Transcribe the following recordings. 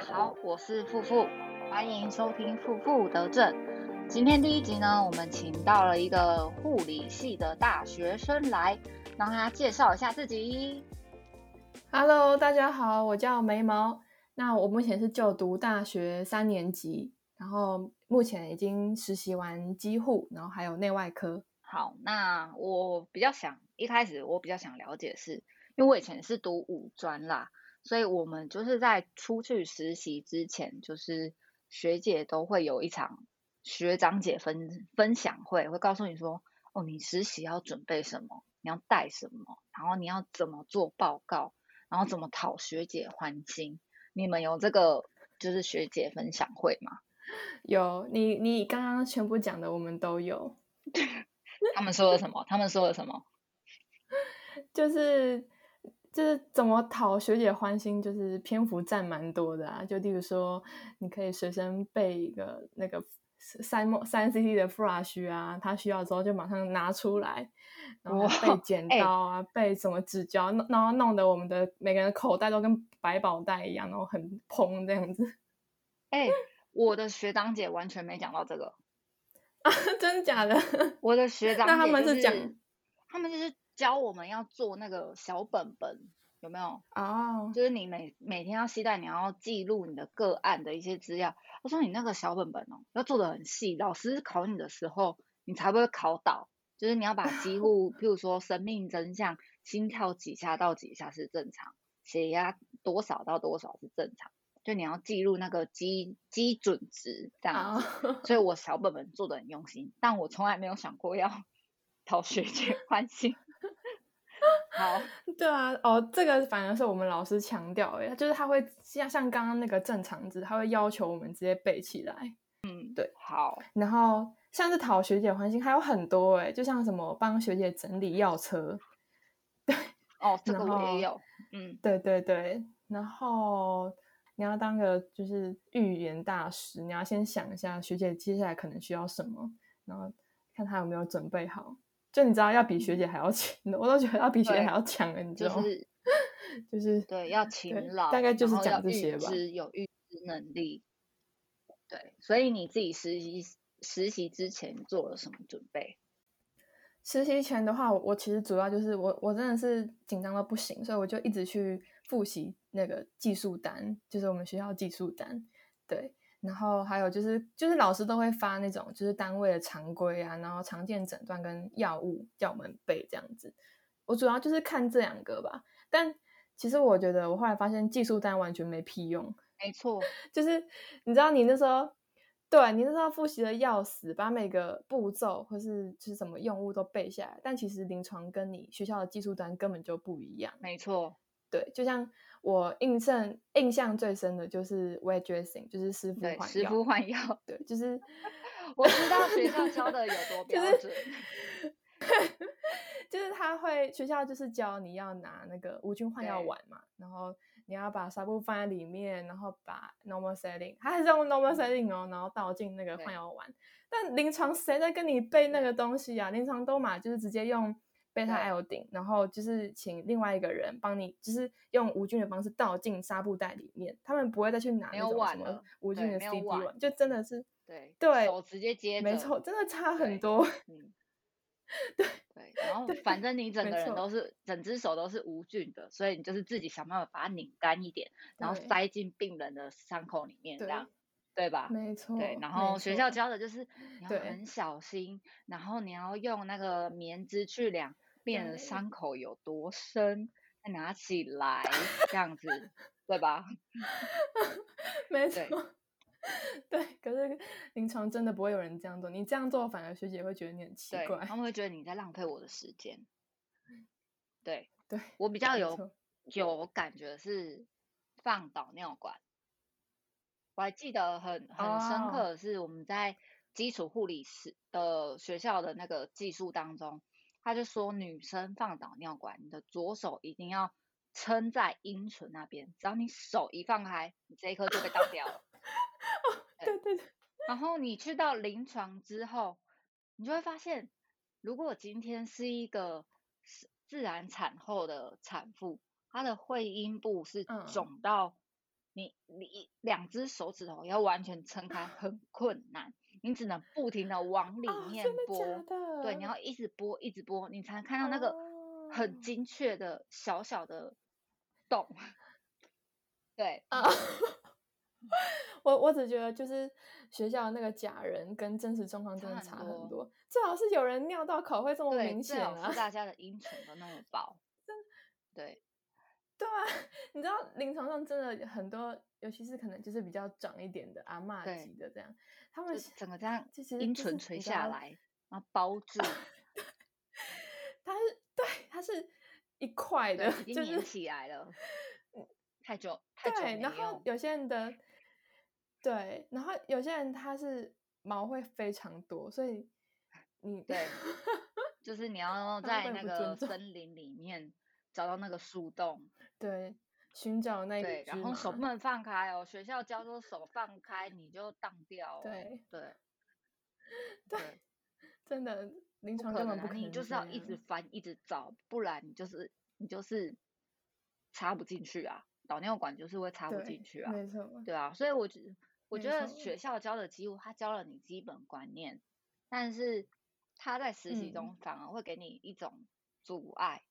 家好，我是富富，欢迎收听富富得正。今天第一集呢，我们请到了一个护理系的大学生来，让他介绍一下自己。Hello，大家好，我叫眉毛。那我目前是就读大学三年级，然后目前已经实习完机护，然后还有内外科。好，那我比较想一开始我比较想了解是，因为我以前是读五专啦，所以我们就是在出去实习之前，就是学姐都会有一场学长姐分分享会，会告诉你说，哦，你实习要准备什么，你要带什么，然后你要怎么做报告，然后怎么讨学姐欢心。你们有这个就是学姐分享会吗？有你，你刚刚全部讲的我们都有，他们说了什么？他们说了什么？就是就是怎么讨学姐欢心，就是篇幅占蛮多的啊。就例如说，你可以随身备一个那个三三 CT 的 flash 啊，他需要之后就马上拿出来，然后备剪刀啊，备什么纸胶，弄然后弄得我们的每个人口袋都跟百宝袋一样，然后很蓬这样子。哎、我的学长姐完全没讲到这个。啊，真假的？我的学长姐、那他们是讲，他们就是教我们要做那个小本本，有没有？哦，就是你每每天要期待，你要记录你的个案的一些资料。我说你那个小本本哦，要做的很细，老师考你的时候，你才不会考倒。就是你要把几乎，譬如说生命真相，心跳几下到几下是正常，血压多少到多少是正常，就你要记录那个基基准值这样所以我小本本做的很用心，但我从来没有想过要 讨学姐欢心。好，对啊，哦，这个反而是我们老师强调，哎，就是他会像像刚刚那个正常值，他会要求我们直接背起来。嗯，对好，然后像是讨学姐欢心，还有很多哎，就像什么帮学姐整理药车，对哦，这个也有，嗯，对对对，然后你要当个就是预言大师，你要先想一下学姐接下来可能需要什么，然后看她有没有准备好。就你知道要比学姐还要勤的，我都觉得要比学姐还要强了，你知道吗？是 就是对，要勤劳，大概就是讲这些吧知有预知能力。对，所以你自己实习实习之前做了什么准备？实习前的话，我我其实主要就是我我真的是紧张到不行，所以我就一直去复习那个技术单，就是我们学校技术单，对，然后还有就是就是老师都会发那种就是单位的常规啊，然后常见诊断跟药物叫我们背这样子。我主要就是看这两个吧，但其实我觉得我后来发现技术单完全没屁用，没错，就是你知道你那时候，对你那时候复习的要死，把每个步骤或是就是什么用物都背下来，但其实临床跟你学校的技术单根本就不一样。没错，对，就像我印象印象最深的就是 weight dressing，就是湿敷对，换药。师傅换药，对，就是我知道学校教的有多 标就是准。就是他会学校就是教你要拿那个无菌换药对丸嘛，然后你要把纱布放在里面，然后把 normal setting，他还是用 normal setting 哦，然后倒进那个换药丸。但临床谁在跟你背那个东西啊？临床都嘛就是直接用贝塔对。iodine，然后就是请另外一个人帮你，就是用无菌的方式倒进纱布袋里面，他们不会再去拿那种什么无菌的 CD 碗碗，就真的是对对手直接接没错，真的差很多。嗯，对对，然后反正你整个人都是整只手都是无菌的，所以你就是自己想办法把它拧干一点，然后塞进病人的伤口里面，这样对吧？没错，对，然后学校教的就是你要很小心，然后你要用那个棉织去量病人的伤口有多深，再拿起来这样子，对吧？没错，对。可是临床真的不会有人这样做，你这样做反而学姐会觉得你很奇对，怪。他们会觉得你在浪费我的时间。对对，我比较有有感觉是放导尿管，我还记得很很深哦。刻的是我们在基础护理师的学校的那个技术当中，他就说女生放导尿管，你的左手一定要撑在阴唇那边，只要你手一放开，你这一颗就被当掉了。对对对，然后你去到临床之后，你就会发现，如果今天是一个是自然产后的产妇，她的会阴部是嗯。肿到你你两只手指头要完全撑开很困难，你只能不停的往里面拨，对，你要一直拨一直拨，你才能看到那个很精确的小小的洞。对啊，我我只觉得就是学校那个假人跟真实状况真的差很多，最好是有人尿道口会这么明显啊，大家的阴唇都那么薄，真对。对啊，你知道临床上真的很多，尤其是可能就是比较长一点的阿嬷级的这样，他们整个这样阴唇垂下来，然后包住，它 是对，它是一块的，已经粘起来了，太久太久然后有些人的对，然后有些人他是毛会非常多，所以你对，就是你要在那个森林里面。找到那个树洞，对，寻找那对，然后手不能放开哦。学校教说手放开你就荡掉，对 对对，真的临床根本不可能，你就是要一直翻一直找，不然你就是你就是插不进去啊，导尿管就是会插不进去啊，没错，对啊，所以我觉我觉得学校教的几乎他教了你基本观念，但是他在实习中反而会给你一种阻碍。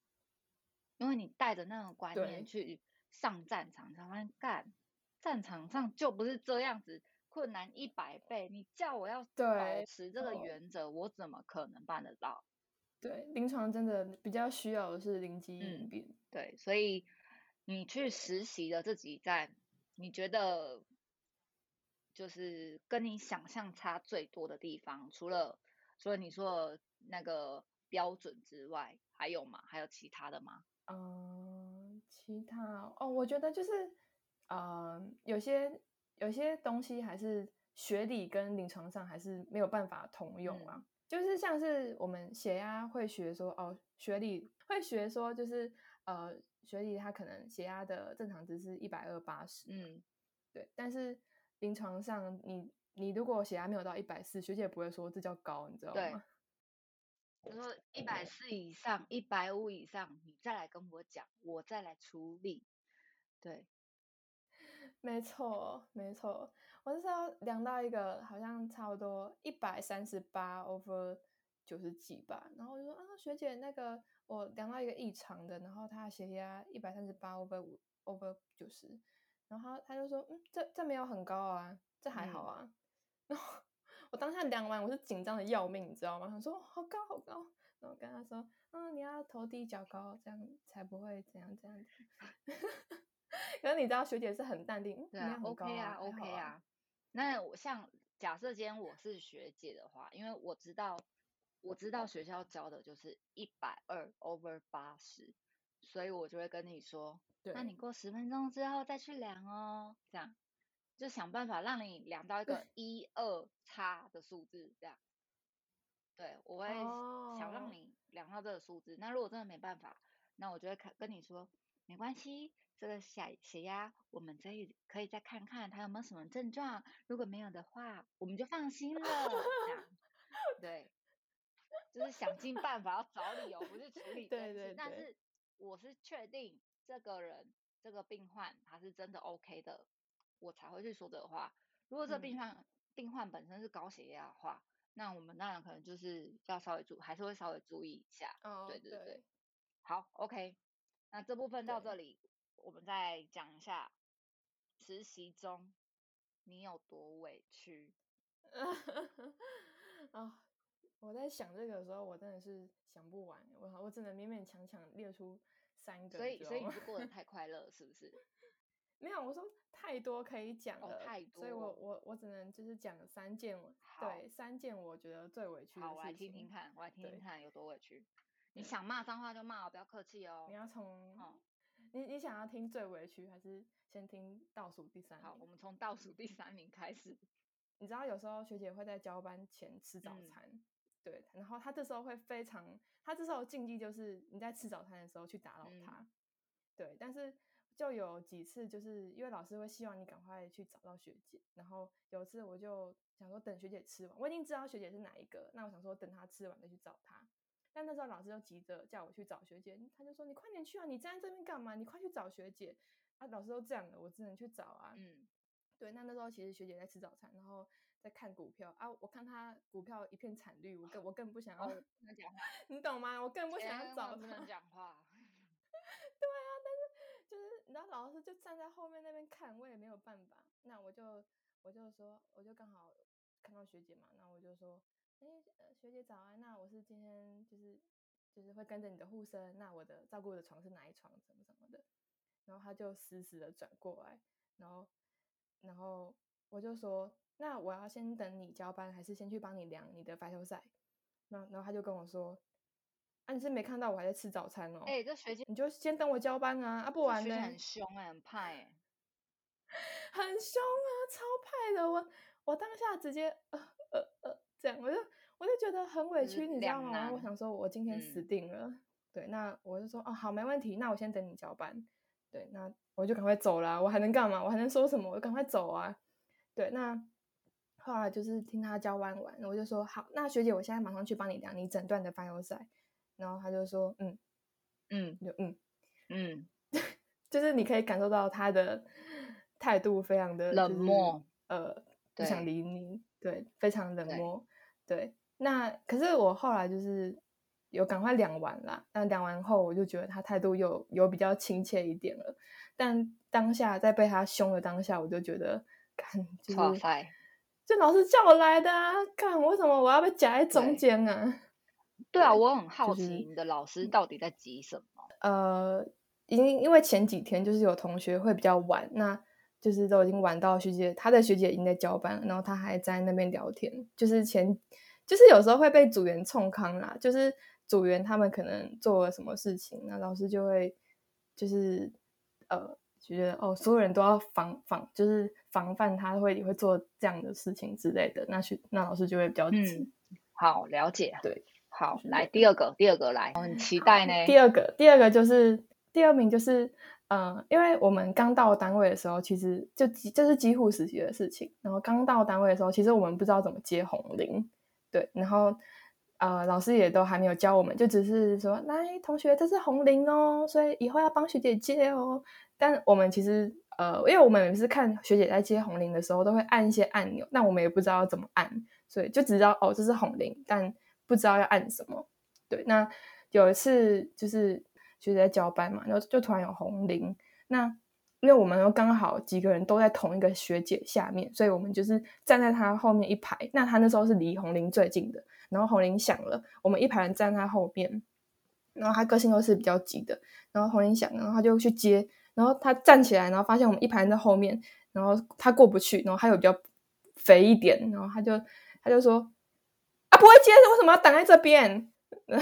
因为你带着那种观念去上战场，才发现干战场上就不是这样子，困难一百倍。你叫我要保持这个原则，我怎么可能办得到？对，临床真的比较需要的是灵机应变。对，所以你去实习的自己在，你觉得就是跟你想象差最多的地方，除了除了你说那个标准之外，还有吗？还有其他的吗？嗯，其他哦，我觉得就是，呃，有些有些东西还是学理跟临床上还是没有办法通用啊。就是像是我们血压会学说，哦，学理会学说，就是呃，学理它可能血压的正常值是一百二八十，嗯，对。但是临床上，你你如果血压没有到一百四，学姐不会说这叫高，你知道吗？就说一百四以上，一百五以上，你再来跟我讲，我再来处理。对，没错，没错。我那时候量到一个好像差不多一百三十八 over 九十几吧，然后我就说啊，学姐，那个我量到一个异常的，然后他血压一百三十八 over 五 over 九十，然后他就说，嗯，这这没有很高啊，这还好啊。然后。我当下量完，我是紧张的要命，你知道吗？他说好高好高，然后跟他说，嗯，你要头低脚高，这样才不会怎样怎样。可是你知道学姐是很淡定，对啊，OK 啊，OK 啊。那我像假设今天我是学姐的话，因为我知道我知道学校教的就是一百二 over 八十，所以我就会跟你说，那你过十分钟之后再去量哦，这样。就想办法让你量到一个一二叉的数字，这样。对，我会想让你量到这个数字。那如果真的没办法，那我就会看跟你说，没关系，这个血血压我们可以可以再看看他有没有什么症状。如果没有的话，我们就放心了。这样，对，就是想尽办法要找理由，不是处理 对对。但是我是确定这个人这个病患他是真的 OK 的。我才会去说这话。如果这病患病患本身是高血压的话，那我们当然可能就是要稍微注，还是会稍微注意一下。哦，对对对。好，OK。那这部分到这里，我们再讲一下实习中你有多委屈。啊，我在想这个的时候，我真的是想不完。我我只能勉勉强强列出三个。所以，所以你是过得太快乐，是不是？没有，我说太多可以讲了，所以我我我只能就是讲三件，对，三件我觉得最委屈的事情。好，我来听听看，我来听听看有多委屈。你想骂脏话就骂，不要客气哦。你要从，你你想要听最委屈，还是先听倒数第三？好，我们从倒数第三名开始。你知道有时候学姐会在交班前吃早餐，对，然后她这时候会非常，她这时候禁忌就是你在吃早餐的时候去打扰她，对，但是。就有几次，就是因为老师会希望你赶快去找到学姐，然后有一次我就想说等学姐吃完，我已经知道学姐是哪一个，那我想说等她吃完再去找她。但那时候老师就急着叫我去找学姐，他就说你快点去啊，你站在这边干嘛？你快去找学姐。啊，老师都这样了，我只能去找啊。嗯，对，那那时候其实学姐在吃早餐，然后在看股票啊，我看她股票一片惨绿，我更我更不想要，不能讲话，你懂吗？我更不想要千找万不能她。讲话。然后老师就站在后面那边看，我也没有办法。那我就我就说，我就刚好看到学姐嘛，那我就说，哎、学姐早安，那我是今天就是就是会跟着你的护生，那我的照顾的床是哪一床，什么什么的。然后他就死死的转过来，然后然后我就说，那我要先等你交班，还是先去帮你量你的白头赛？那然后他就跟我说，啊，你是没看到我还在吃早餐哦。哎、这学姐你就先等我交班啊，啊不这学姐然呢？很凶哎、很派哎、很凶啊，超派的。我我当下直接呃呃呃这样，我就我就觉得很委屈，你知道两吗？然后我想说，我今天死嗯定了。对，那我就说哦好，没问题，那我先等你交班。对，那我就赶快走啦，我还能干嘛？我还能说什么？我就赶快走啊。对，那后来就是听他交班完，我就说好，那学姐，我现在马上去帮你量你整段的发优赛。然后他就说嗯，嗯就嗯，嗯，就是你可以感受到他的态度非常的冷就是漠呃，不想对理你，对，非常冷漠，对。那可是我后来就是有赶快量完啦，那量完后我就觉得他态度有有比较亲切一点了，但当下在被他凶的当下，我就觉得，看就是哇塞，这老师叫我来的啊，看为什么我要被夹在中对间啊？对啊，我很好奇就是你的老师到底在急什么？呃，因因为前几天就是有同学会比较晚，那就是都已经晚到学姐，他的学姐已经在交班了，然后他还在那边聊天，就是前就是有时候会被组员冲康啦，就是组员他们可能做了什么事情，那老师就会就是呃觉得哦，所有人都要防防，就是防范他会会做这样的事情之类的，那学那老师就会比较急。嗯，好，了解。对，好，就是来第二个，第二个来，我很期待呢。第二个，第二个就是第二名就是，嗯，因为我们刚到单位的时候，其实就几这是几乎实习的事情。然后刚到单位的时候，其实我们不知道怎么接红铃，对，然后呃，老师也都还没有教我们，就只是说，来，同学，这是红铃哦，所以以后要帮学姐接哦。但我们其实呃，因为我们每次看学姐在接红铃的时候，都会按一些按钮，但我们也不知道要怎么按，所以就只知道哦，这是红铃，但不知道要按什么。对，那有一次就是学姐在交班嘛，然后就突然有红铃，那因为我们又刚好几个人都在同一个学姐下面，所以我们就是站在她后面一排。那她那时候是离红铃最近的，然后红铃响了，我们一排人站在她后面，然后她个性又是比较急的，然后红铃响，然后她就去接，然后她站起来，然后发现我们一排人在后面，然后她过不去，然后她又比较肥一点，然后她就她就说不会接，为什么要挡在这边？就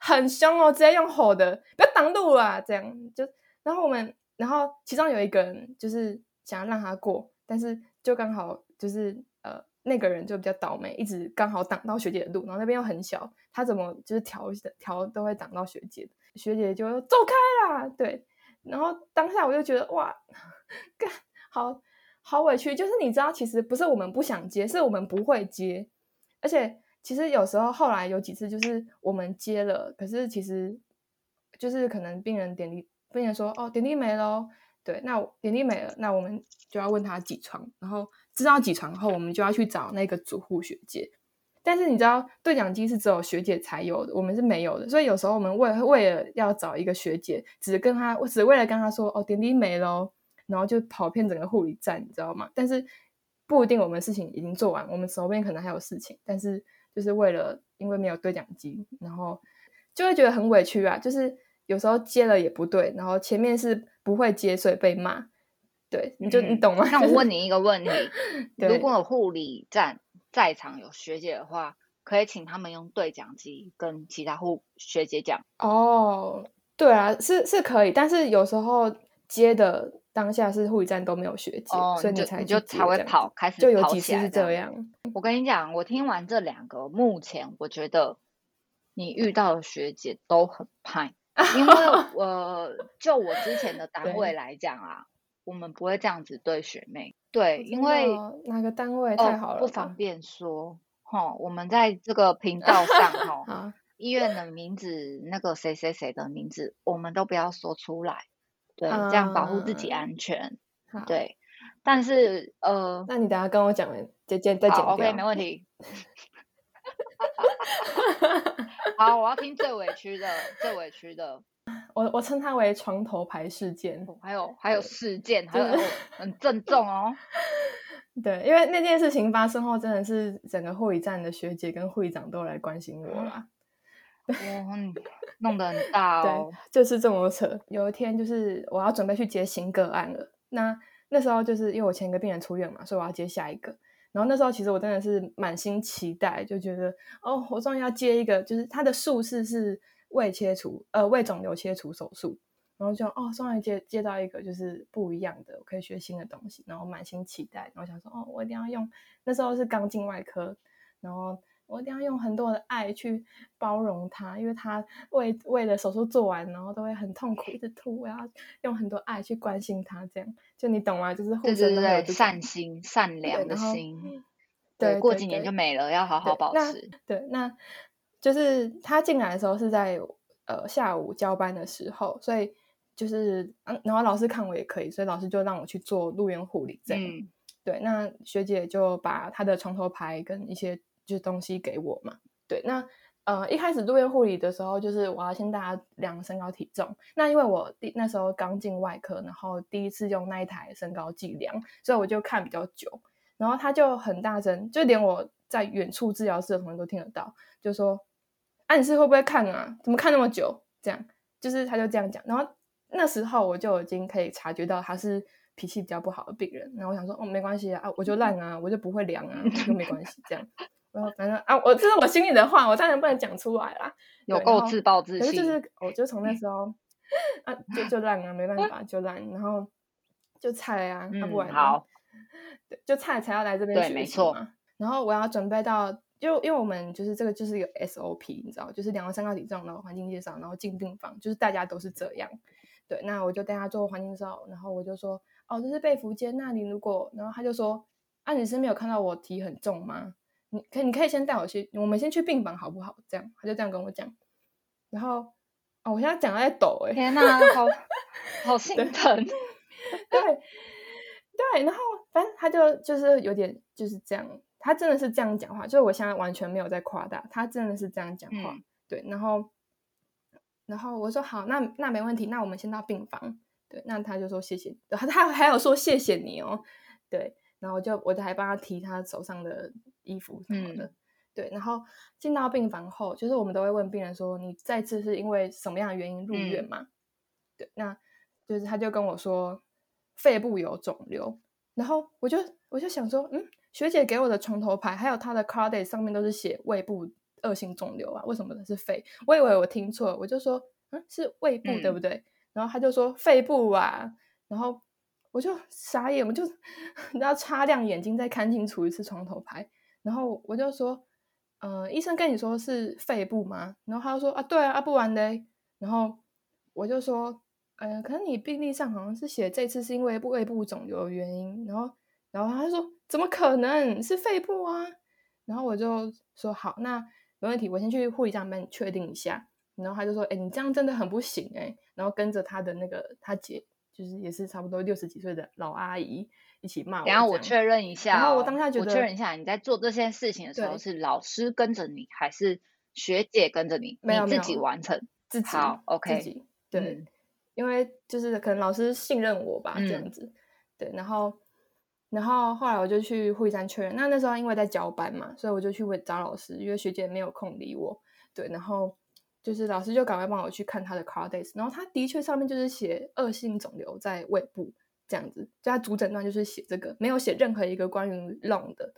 很凶哦，直接用吼的，不要挡路啊！这样就，然后我们，然后其中有一个人就是想要让他过，但是就刚好就是呃那个人就比较倒霉，一直刚好挡到学姐的路，然后那边又很小，他怎么就是调调都会挡到学姐的，学姐就走开啦，对，然后当下我就觉得哇，干 好好委屈，就是你知道，其实不是我们不想接，是我们不会接，而且。其实有时候后来有几次就是我们接了，可是其实就是可能病人点滴，病人说哦点滴没了，对，那点滴没了，那我们就要问他几床，然后知道几床后，我们就要去找那个主护学姐。但是你知道对讲机是只有学姐才有的，我们是没有的，所以有时候我们为为了要找一个学姐，只跟他，我只为了跟他说哦点滴没了，然后就跑遍整个护理站，你知道吗？但是不一定我们事情已经做完，我们手边可能还有事情，但是。就是为了因为没有对讲机，然后就会觉得很委屈啊。就是有时候接了也不对，然后前面是不会接，所以被骂。对，你就、嗯、你懂吗？那我 问你一个问题：如果有护理站在场有学姐的话，可以请他们用对讲机跟其他护学姐讲。哦，对啊，是是可以，但是有时候接的当下是护理站都没有学姐，哦、所以你才你就才会跑，开始就有几次是这这样。我跟你讲，我听完这两个，目前我觉得你遇到的学姐都很派，因为我就我之前的 单位来讲啊，我们不会这样子对学妹，对，因为哪个单位太好了、哦，不方便说哈。我们在这个频道上 哈，医院的名字，那个谁谁谁的名字，我们都不要说出来。对，这样保护自己啊安全。好，对，但是呃，那你等下跟我讲完，姐姐再剪好，OK，掉。没问题。好，我要听最委屈的，最委屈的。我我称它为床头牌事件。哦还有还有事件，还有就是很郑重哦。对，因为那件事情发生后，真的是整个护理站的学姐跟护理长都来关心我啦。哇，弄得很大 哦。对，就是这么扯。有一天，就是我要准备去接新个案了。那那时候就是因为我前一个病人出院嘛，所以我要接下一个。然后那时候其实我真的是满心期待，就觉得哦，我终于要接一个，就是他的术式是胃切除，呃，胃肿瘤切除手术。然后就哦，终于接接到一个就是不一样的，我可以学新的东西，然后满心期待，然后想说哦，我一定要用。那时候是刚进外科，然后我一定要用很多的爱去包容他，因为他为为了手术做完，然后都会很痛苦，一直吐，我要用很多爱去关心他，这样就你懂吗？就是护对对对，士都会有这种善心、善良的心。对，对过几年就没了，要好好保持。对，那就是他进来的时候是在呃下午交班的时候，所以就是嗯，然后老师看我也可以，所以老师就让我去做入院护理这样。嗯，对，那学姐就把她的床头牌跟一些就是东西给我嘛。对，那呃一开始入院护理的时候，就是我要先大家量身高体重。那因为我第那时候刚进外科，然后第一次用那一台身高计量，所以我就看比较久。然后他就很大声，就连我在远处治疗室的同学都听得到，就说：“啊，你是会不会看啊？怎么看那么久？”这样，就是他就这样讲。然后那时候我就已经可以察觉到他是脾气比较不好的病人。然后我想说：“哦，没关系啊，我就烂啊，我就不会量啊，就没关系。”这样，然后反正啊，我这是我心里的话，我当然不能讲出来啦。有够自暴自弃。可是就是，我就从那时候啊，就就烂啊，没办法，就烂，然后就菜啊，啊不嗯，然好，对，就菜才要来这边学习没错嘛。然后我要准备到，就因为我们就是这个就是一个 SOP，你知道，就是两个三高体重，然后环境介绍，然后进病房，就是大家都是这样。对，那我就带他做环境介绍，然后我就说，哦，这是被服间，那你如果，然后他就说，啊，你是没有看到我体很重吗？你可以你可以先带我去，我们先去病房好不好？这样，他就这样跟我讲。然后，哦，我现在讲的在抖哎、天哪，好 好心疼。对对，然后反正他就就是有点就是这样，他真的是这样讲话，就是我现在完全没有在夸大，他真的是这样讲话。嗯对，然后然后我说好，那那没问题，那我们先到病房。对，那他就说谢谢，然后他还有说谢谢你哦。对，然后我就我就还帮他提他手上的衣服什么的。嗯对，然后进到病房后，就是我们都会问病人说，你再次是因为什么样的原因入院嗯嘛？对，那就是他就跟我说肺部有肿瘤，然后我就我就想说，嗯，学姐给我的床头牌还有她的 card 上面都是写胃部恶性肿瘤啊，为什么是肺？我以为我听错了，我就说，嗯，是胃部对嗯不对？然后他就说肺部啊，然后我就傻眼，我就 你知道擦亮眼睛再看清楚一次床头牌，然后我就说，呃，医生跟你说是肺部吗？然后他就说啊，对啊，不然嘞，然后我就说，呃，可能你病历上好像是写这次是因为胃部肿瘤的原因，然后然后他就说怎么可能是肺部啊？然后我就说好，那没问题，我先去护理站帮你确定一下。然后他就说，哎，你这样真的很不行哎、然后跟着他的那个他姐，就是也是差不多六十几岁的老阿姨一起骂我这样。等一下我确认一下、哦，然后我当下觉得我确认一下，你在做这些事情的时候是老师跟着你，还是学姐跟着你？没有自己完成。自己好，OK 自己对、嗯因为就是可能老师信任我吧，这样嗯子对，然后然后后来我就去会山确认，那那时候因为在交班嘛，所以我就去问找老师，因为学姐没有空理我，对，然后就是老师就赶快帮我去看他的 CARDIS，然后他的确上面就是写恶性肿瘤在胃部这样子，就他主诊断就是写这个，没有写任何一个关于 lung 的，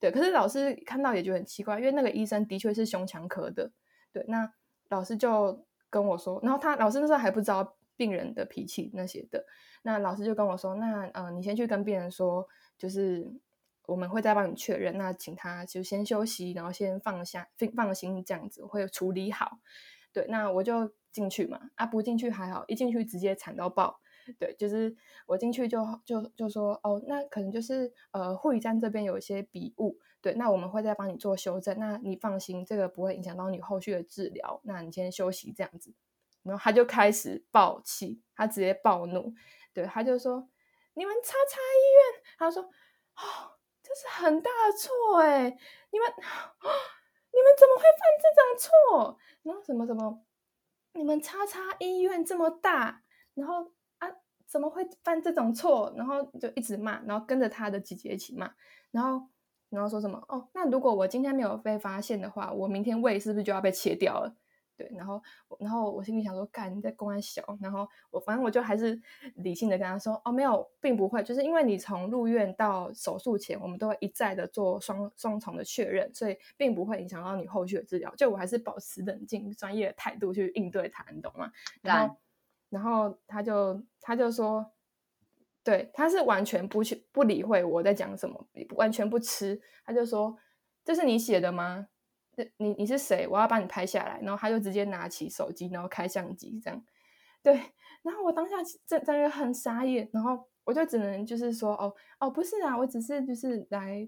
对，可是老师看到也觉得很奇怪，因为那个医生的确是胸腔科的，对，那老师就跟我说，然后他老师那时候还不知道病人的脾气那些的，那老师就跟我说，那呃，你先去跟病人说，就是我们会再帮你确认，那请他就先休息，然后先放下放放心这样子，会处理好。对，那我就进去嘛，啊不进去还好，一进去直接惨到爆。对，就是我进去就就就说哦，那可能就是呃护理站这边有一些笔误，对，那我们会再帮你做修正。那你放心，这个不会影响到你后续的治疗。那你先休息这样子。然后他就开始暴气，他直接暴怒，对，他就说：“你们叉叉医院，他说，哦，这是很大的错哎，你们，你们怎么会犯这种错？然后什么什么，你们叉叉医院这么大，然后啊，怎么会犯这种错？然后就一直骂，然后跟着他的姐姐一起骂，然后。”然后说什么哦？那如果我今天没有被发现的话，我明天胃是不是就要被切掉了？对，然后然后我心里想说，干你在公安小，然后我反正我就还是理性的跟他说，哦，没有，并不会，就是因为你从入院到手术前，我们都会一再的做双双重的确认，所以并不会影响到你后续的治疗。就我还是保持冷静、专业的态度去应对他，你懂吗？然后然后他就他就说。对，他是完全不去不理会我在讲什么，完全不吃。他就说：“这是你写的吗？你你是谁？我要把你拍下来。”然后他就直接拿起手机，然后开相机这样。对，然后我当下真真的很傻眼，然后我就只能就是说：“哦哦，不是啊，我只是就是来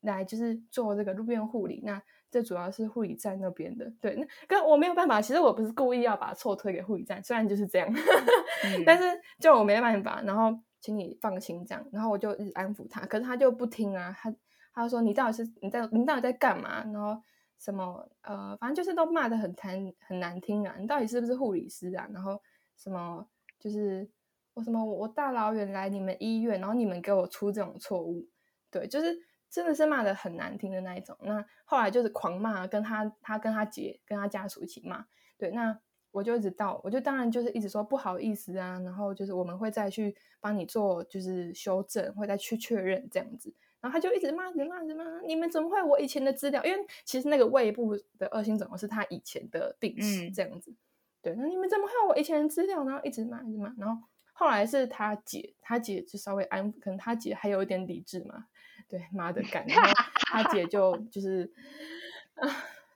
来就是做这个路边护理。那这主要是护理站那边的。对，那跟我没有办法。其实我不是故意要把错推给护理站，虽然就是这样，但是就我没办法。然后。请你放心，这样，然后我就一直安抚他，可是他就不听啊，他他说你到底是你在你到底在干嘛？然后什么呃，反正就是都骂的很难很难听啊，你到底是不是护理师啊？然后什么就是我什么我大老远来你们医院，然后你们给我出这种错误，对，就是真的是骂的很难听的那一种。那后来就是狂骂，跟他他跟他姐跟他家属一起骂，对，那。我就一直到，我就当然就是一直说不好意思啊，然后就是我们会再去帮你做就是修正，会再去确认这样子。然后他就一直骂，一直骂，一直骂，你们怎么会我以前的资料？因为其实那个胃部的恶性肿瘤是他以前的病史这样子。对，那你们怎么会有我以前的资料？然后一直骂，一直骂。然后后来是他姐，他姐就稍微安，可能他姐还有一点理智嘛。对，妈的干，他姐就就是啊，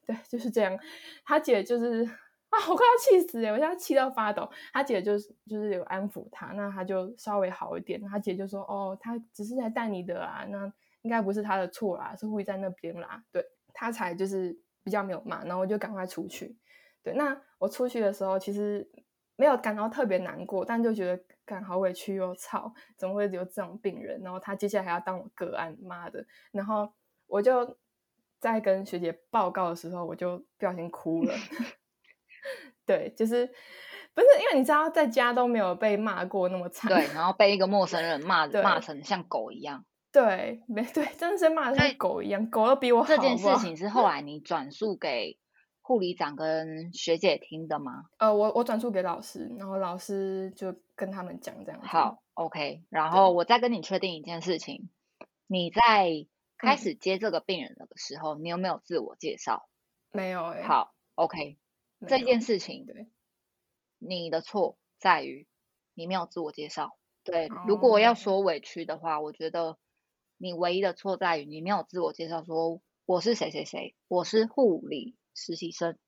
对，就是这样。他姐就是。啊，我快要气死哎！我现在气到发抖。他姐就是就是有安抚他，那他就稍微好一点。他姐就说：“哦，他只是来带你的啊，那应该不是他的错啦，是护在那边啦。”对他才就是比较没有骂，然后我就赶快出去。对，那我出去的时候其实没有感到特别难过，但就觉得感好委屈又操，怎么会有这种病人？然后他接下来还要当我个案，妈的！然后我就在跟学姐报告的时候，我就不小心哭了。对，就是不是因为你知道在家都没有被骂过那么惨，对，然后被一个陌生人骂 骂成像狗一样，对，没对，真的是骂成狗一样，狗都比我好。这件事情是后来你转述给护理长跟学姐听的吗？呃，我我转述给老师，然后老师就跟他们讲这样。好，OK，然后我再跟你确定一件事情，你在开始接这个病人的时候，你有没有自我介绍？没有哎。好，OK。这件事情，对，你的错在于你没有自我介绍。对，如果要说委屈的话，我觉得你唯一的错在于你没有自我介绍，说我是谁谁谁，我是护理实习生。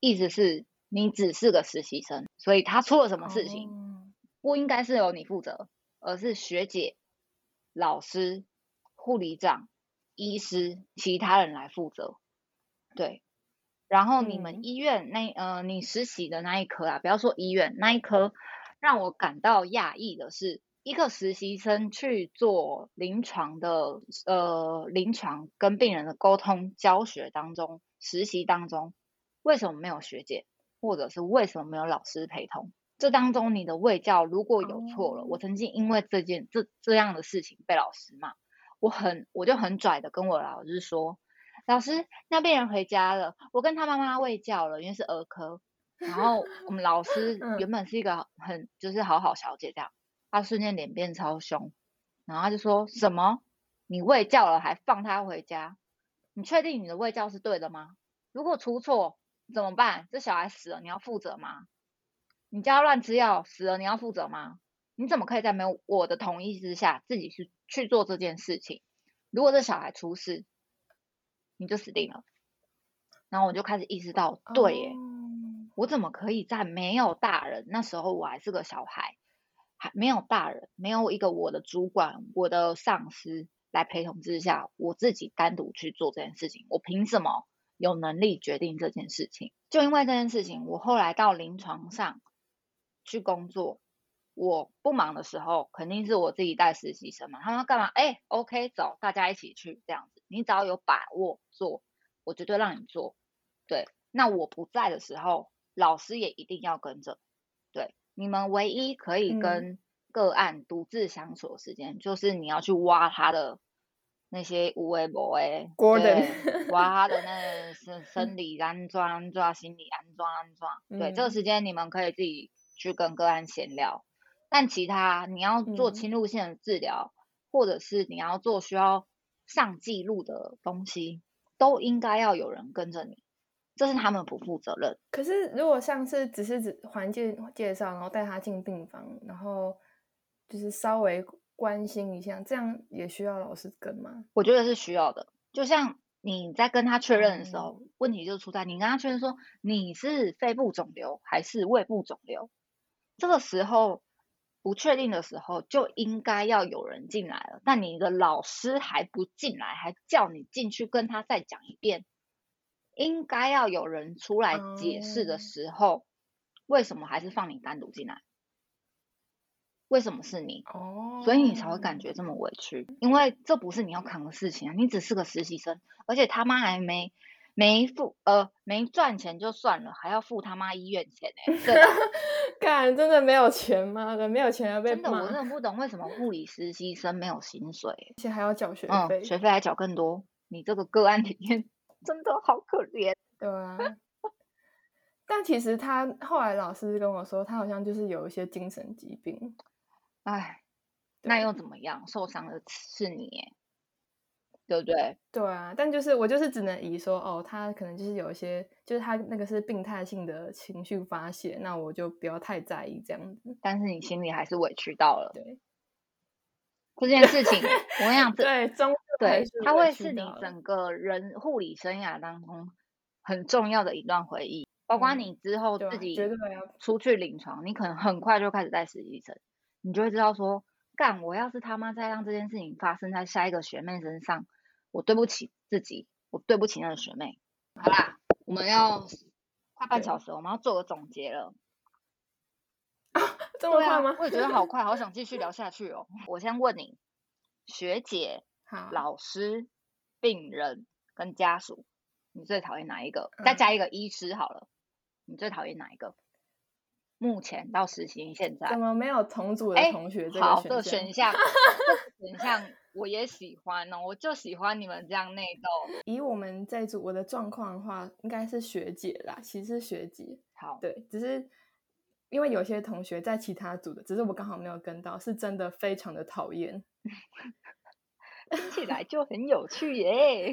意思是你只是个实习生，所以他出了什么事情，不应该是由你负责，而是学姐、老师、护理长、医师其他人来负责。对。然后你们医院那呃，你实习的那一科啊，不要说医院那一科，让我感到讶异的是，一个实习生去做临床的呃临床跟病人的沟通教学当中，实习当中为什么没有学姐，或者是为什么没有老师陪同？这当中你的卫教如果有错了，我曾经因为这件这这样的事情被老师骂，我很我就很拽的跟我老师说。老师，那病人回家了，我跟他妈妈喂教了，因为是儿科。然后我们老师原本是一个很就是好好小姐这样，她瞬间脸变超凶，然后他就说什么你喂教了还放他回家？你确定你的喂教是对的吗？如果出错怎么办？这小孩死了你要负责吗？你叫他乱吃药死了你要负责吗？你怎么可以在没有我的同意之下自己去去做这件事情？如果这小孩出事？你就死定了，然后我就开始意识到，对，耶，我怎么可以在没有大人那时候我还是个小孩，还没有大人，没有一个我的主管、我的上司来陪同之下，我自己单独去做这件事情，我凭什么有能力决定这件事情。就因为这件事情，我后来到临床上去工作，我不忙的时候，肯定是我自己带实习生嘛。他们干嘛？哎，OK，走，大家一起去这样子。你只要有把握做，我绝对让你做。对，那我不在的时候，老师也一定要跟着。对，你们唯一可以跟个案独自相处的时间，就是你要去挖他的。那些无为博诶，对，挖他的那生生理安装安装，心理安装安装，对，这个时间你们可以自己去跟个案闲聊。但其他你要做侵入性的治疗，或者是你要做需要上记录的东西，都应该要有人跟着你，这是他们不负责任。可是如果上次只是指环境介绍，然后带他进病房，然后就是稍微。关心一下，这样也需要老师跟吗？我觉得是需要的。就像你在跟他确认的时候，问题就出在你跟他确认说你是肺部肿瘤还是胃部肿瘤，这个时候不确定的时候，就应该要有人进来了。但你的老师还不进来，还叫你进去跟他再讲一遍，应该要有人出来解释的时候，为什么还是放你单独进来？为什么是你？哦，所以你才会感觉这么委屈，因为这不是你要扛的事情啊！你只是个实习生，而且他妈还没没付呃没赚钱就算了，还要付他妈医院钱哎！干真的没有钱吗？没有钱要被真的我真的 不懂为什么护理实习生没有薪水，而且还要缴学费，学费还缴更多。你这个个案里面真的好可怜。对啊，但其实他后来老师跟我说，他好像就是有一些精神疾病。哎，那又怎么样？受伤的是你，对不对？对啊，但就是我就是只能以说，哦，他可能就是有一些，就是他那个是病态性的情绪发泄，那我就不要太在意这样子。但是你心里还是委屈到了，对这件事情，我跟你讲，对，中对，它会是你整个人护理生涯当中很重要的一段回忆，包括你之后自己出去临床，你可能很快就开始在实习生。你就会知道说，干我要是他妈再让这件事情发生在下一个学妹身上，我对不起自己，我对不起那个学妹。好啦，我们要快半小时，我们要做个总结了。这么快吗？我也觉得好快，好想继续聊 下去哦。我先问你，学姐、老师、病人跟家属，你最讨厌哪一个？再加一个医师好了，你最讨厌哪一个？目前到实习现在，怎么没有同组的同学这个选项？选项我也喜欢哦，我就喜欢你们这样内斗。以我们这组我的状况的话，应该是学姐啦，其实是学姐。好，对，只是因为有些同学在其他组的，只是我刚好没有跟到，是真的非常的讨厌。听起来就很有趣耶，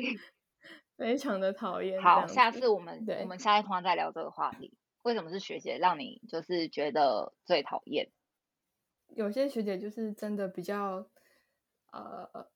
非常的讨厌。好，下次我们我们下一通再聊这个话题。为什么是学姐让你就是觉得最讨厌？有些学姐就是真的比较，呃，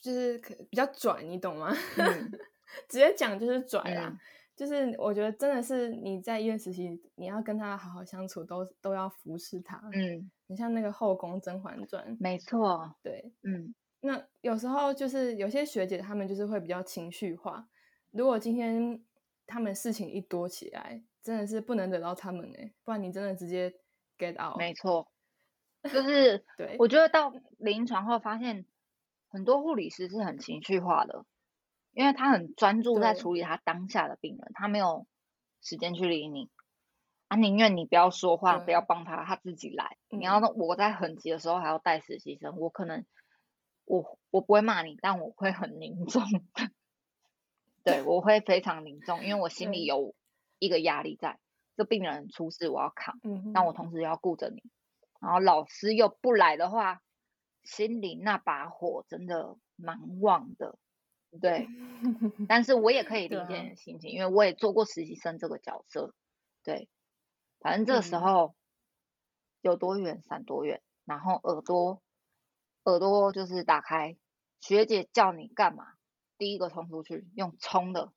就是比较拽，你懂吗？直接讲就是拽啦。就是我觉得真的是你在医院实习，你要跟他好好相处，都都要服侍他。嗯，你像那个后宫《甄嬛传》，没错，对，嗯。那有时候就是有些学姐她们就是会比较情绪化，如果今天他们事情一多起来。真的是不能惹到他们哎，不然你真的直接 get out。没错，就是 对。我觉得到临床后发现，很多护理师是很情绪化的，因为他很专注在处理他当下的病人，他没有时间去理你。啊，宁愿你不要说话，不要帮他，他自己来。你要我在很急的时候还要带实习生，我可能我我不会骂你，但我会很凝重。对，我会非常凝重，因为我心里有。一个压力在，这病人出事我要扛，但我同时要顾着你，然后老师又不来的话，心里那把火真的蛮旺的，对。但是我也可以理解你的心情，因为我也做过实习生这个角色，对。反正这时候有多远闪多远，然后耳朵耳朵就是打开，学姐叫你干嘛，第一个冲出去，用冲的。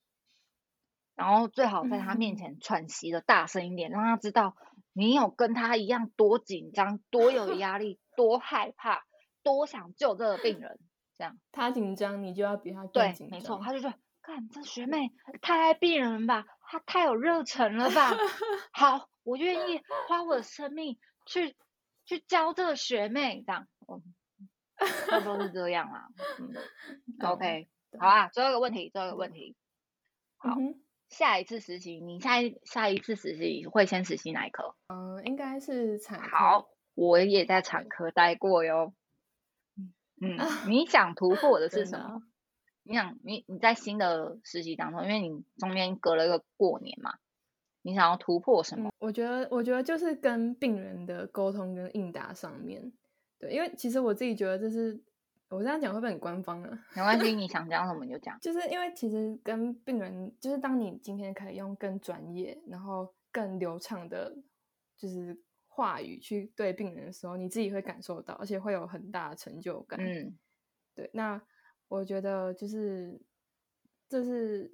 然后最好在他面前喘息的大声一点，让他知道你有跟他一样多紧张、多有 压力、多害怕、多想救这个病人。这样他紧张，你就要比他更紧张。对，没错，他就说：“看这学妹太爱病人吧，她太有热忱了吧？好，我愿意花我的生命去去教这个学妹，这样，差不多是这样啦。嗯，OK，好啊，最后一个问题，最后一个问题，好，下一次实习，你下一下一次实习会先实习哪一科？嗯，应该是产科。好，我也在产科待过哟。嗯，你想突破的 是什么？你想你你在新的实习当中，因为你中间隔了一个过年嘛，你想要突破什么？我觉得，我觉得就是跟病人的沟通跟应答上面，对，因为其实我自己觉得这是我这样讲会不会很官方啊？没关系，你想讲什么你就讲。就是因为其实跟病人，就是当你今天可以用更专业，然后更流畅的，就是话语去对病人的时候，你自己会感受到，而且会有很大的成就感。嗯，对，那。我觉得就是这是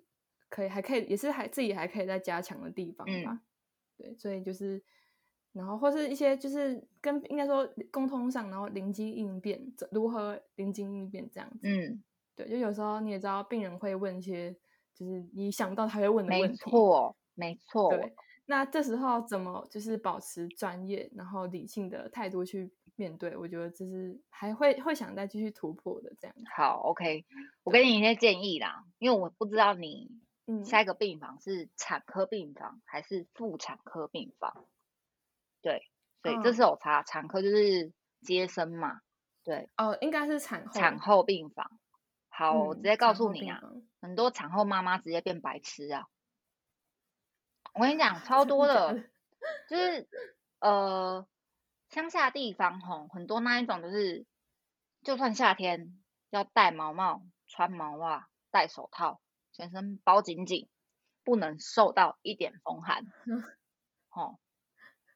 可以，还可以，也是还自己还可以再加强的地方吧。对，所以就是，然后或是一些就是跟应该说沟通上，然后灵机应变，如何灵机应变这样子。嗯，对，就有时候你也知道，病人会问一些就是你想不到他会问的问题。没错，没错。对，那这时候怎么就是保持专业，然后理性的态度去？面对，我觉得这是还会会想再继续突破的这样。好，OK，我给你一些建议啦，因为我不知道你下一个病房是产科病房还是妇产科病房。对，所以这是有差，产科就是接生嘛。对，哦，应该是产产后病房。好，我直接告诉你啊，很多产后妈妈直接变白痴啊。我跟你讲，超多的，就是呃。乡下地方吼，很多那一种就是，就算夏天要戴毛帽、穿毛袜、戴手套，全身包紧紧，不能受到一点风寒。吼，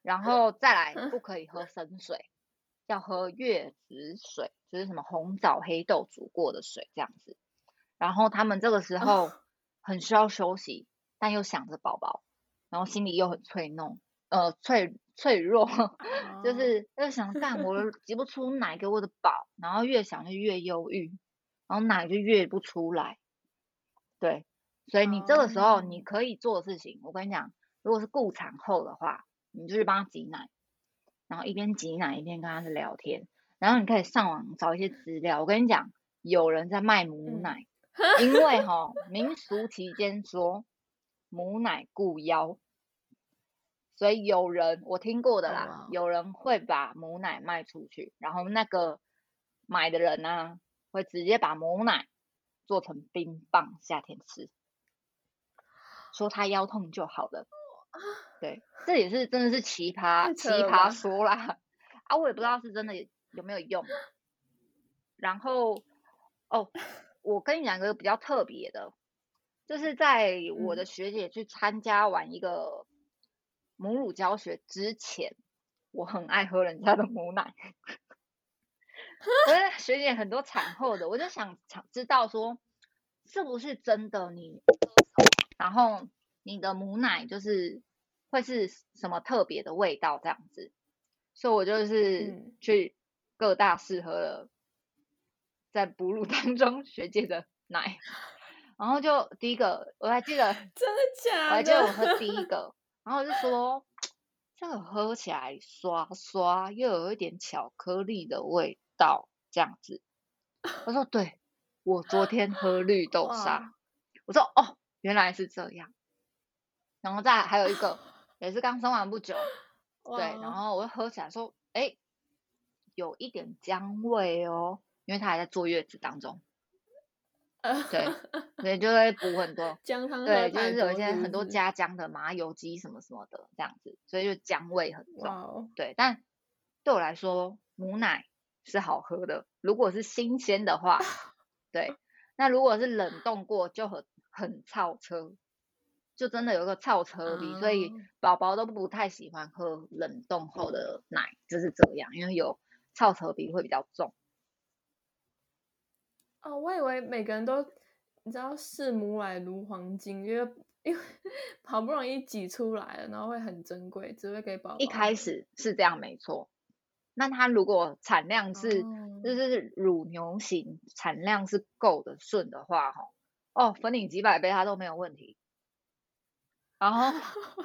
然后再来不可以喝生水，要喝月子水，就是什么红枣、黑豆煮过的水这样子。然后他们这个时候很需要休息，但又想着宝宝，然后心里又很脆弄，呃脆。脆弱，就是又想干，我 挤不出奶给我的宝，然后越想就越忧郁，然后奶就越不出来。对，所以你这个时候你可以做的事情，我跟你讲，如果是顾产后的话，你就去帮他挤奶，然后一边挤奶一边跟他聊天，然后你可以上网找一些资料。我跟你讲，有人在卖母奶，因为哈民俗期间说母奶固腰。所以有人我听过的啦，有人会把母奶卖出去，然后那个买的人呢，会直接把母奶做成冰棒，夏天吃，说他腰痛就好了。对，这也是真的是奇葩奇葩说啦，啊，我也不知道是真的有没有用。然后哦，我跟你讲一个比较特别的，就是在我的学姐去参加完一个。母乳教学之前，我很爱喝人家的母奶。我学姐很多产后的，我就想想知道说，是不是真的你，然后你的母奶就是会是什么特别的味道这样子，所以我就是去各大试喝了，在哺乳当中 学姐的奶，然后就第一个我还记得，真的假的？我还记得 我喝第一个。然后我就说，这个喝起来刷刷，又有一点巧克力的味道，这样子。我说对，我昨天喝绿豆沙。我说哦，原来是这样。然后再还有一个，也是刚生完不久，对。然后我就喝起来说，哎，有一点姜味哦，因为他还在坐月子当中。对，所以，就会补很多 姜汤，对，就是有一些很多加姜的麻油鸡什么什么的这样子，所以就姜味很重。对，但对我来说，母奶是好喝的。如果是新鲜的话，对，那如果是冷冻过，就很很超车，就真的有个超车味，所以宝宝都不太喜欢喝冷冻后的奶，就是这样，因为有超车鼻会比较重。哦，我以为每个人都你知道视母奶如黄金，因为因为 好不容易挤出来了，然后会很珍贵，只会给宝宝。一开始是这样，没错。那它如果产量是就是乳牛型产量是够的顺的话，哈，哦，粉你几百杯它都没有问题。然后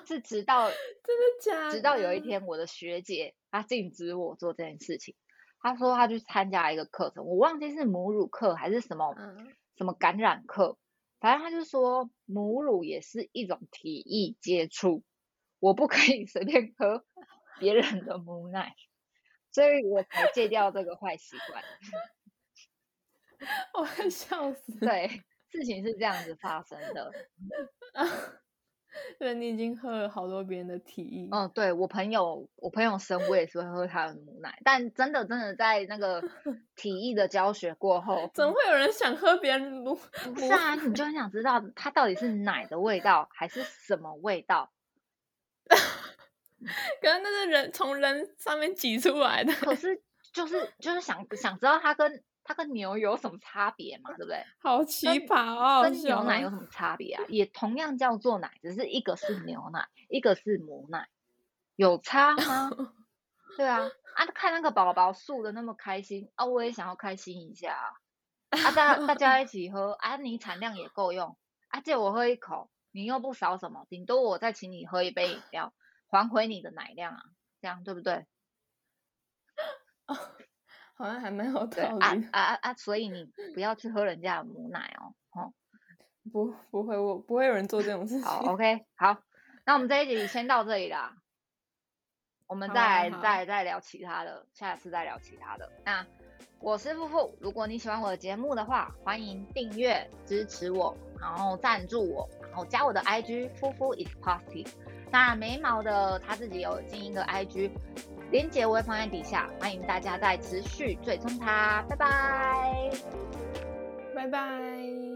是直到 真的假？直到有一天，我的学姐她禁止我做这件事情。她说她去参加一个课程，我忘记是母乳课还是什么什么感染课，反正她就说母乳也是一种体液接触，我不可以 随便喝别人的母奶，所以我才戒掉这个坏习惯。我快笑死！对，事情是这样子发生的。对，你已经喝了好多别人的提议。嗯，对我朋友，我朋友生我也是会喝他的母奶，但真的真的在那个 体液的教学过后，怎么会有人想喝别人母？不是啊，你就很想知道它到底是奶的味道还是什么味道？可能那是人从人上面挤出来的。可是就是就是想想知道它跟。它跟牛有什么差别嘛？对不对？好奇葩哦！跟牛奶有什么差别啊？也同样叫做奶，只是一个是牛奶，一个是母奶，有差吗？对啊，啊，看那个宝宝素的那么开心啊，我也想要开心一下啊！大大家一起喝啊，你产量也够用啊，借我喝一口，你又不少什么，顶多我再请你喝一杯饮料，还回你的奶量啊，这样对不对？好像还蛮有道理。啊啊啊啊！所以你不要去喝人家的母奶哦，哦，不不会，我不会有人做这种事情。好，OK，好，那我们这一集先到这里啦，我们再再再聊其他的，下次再聊其他的。那我是富富，如果你喜欢我的节目的话，欢迎订阅支持我，然后赞助我，然后加我的 IG，夫妇 is positive。那眉毛的他自己有经营的 IG。链接我会放在底下，欢迎大家再持续追踪它，拜拜，拜拜。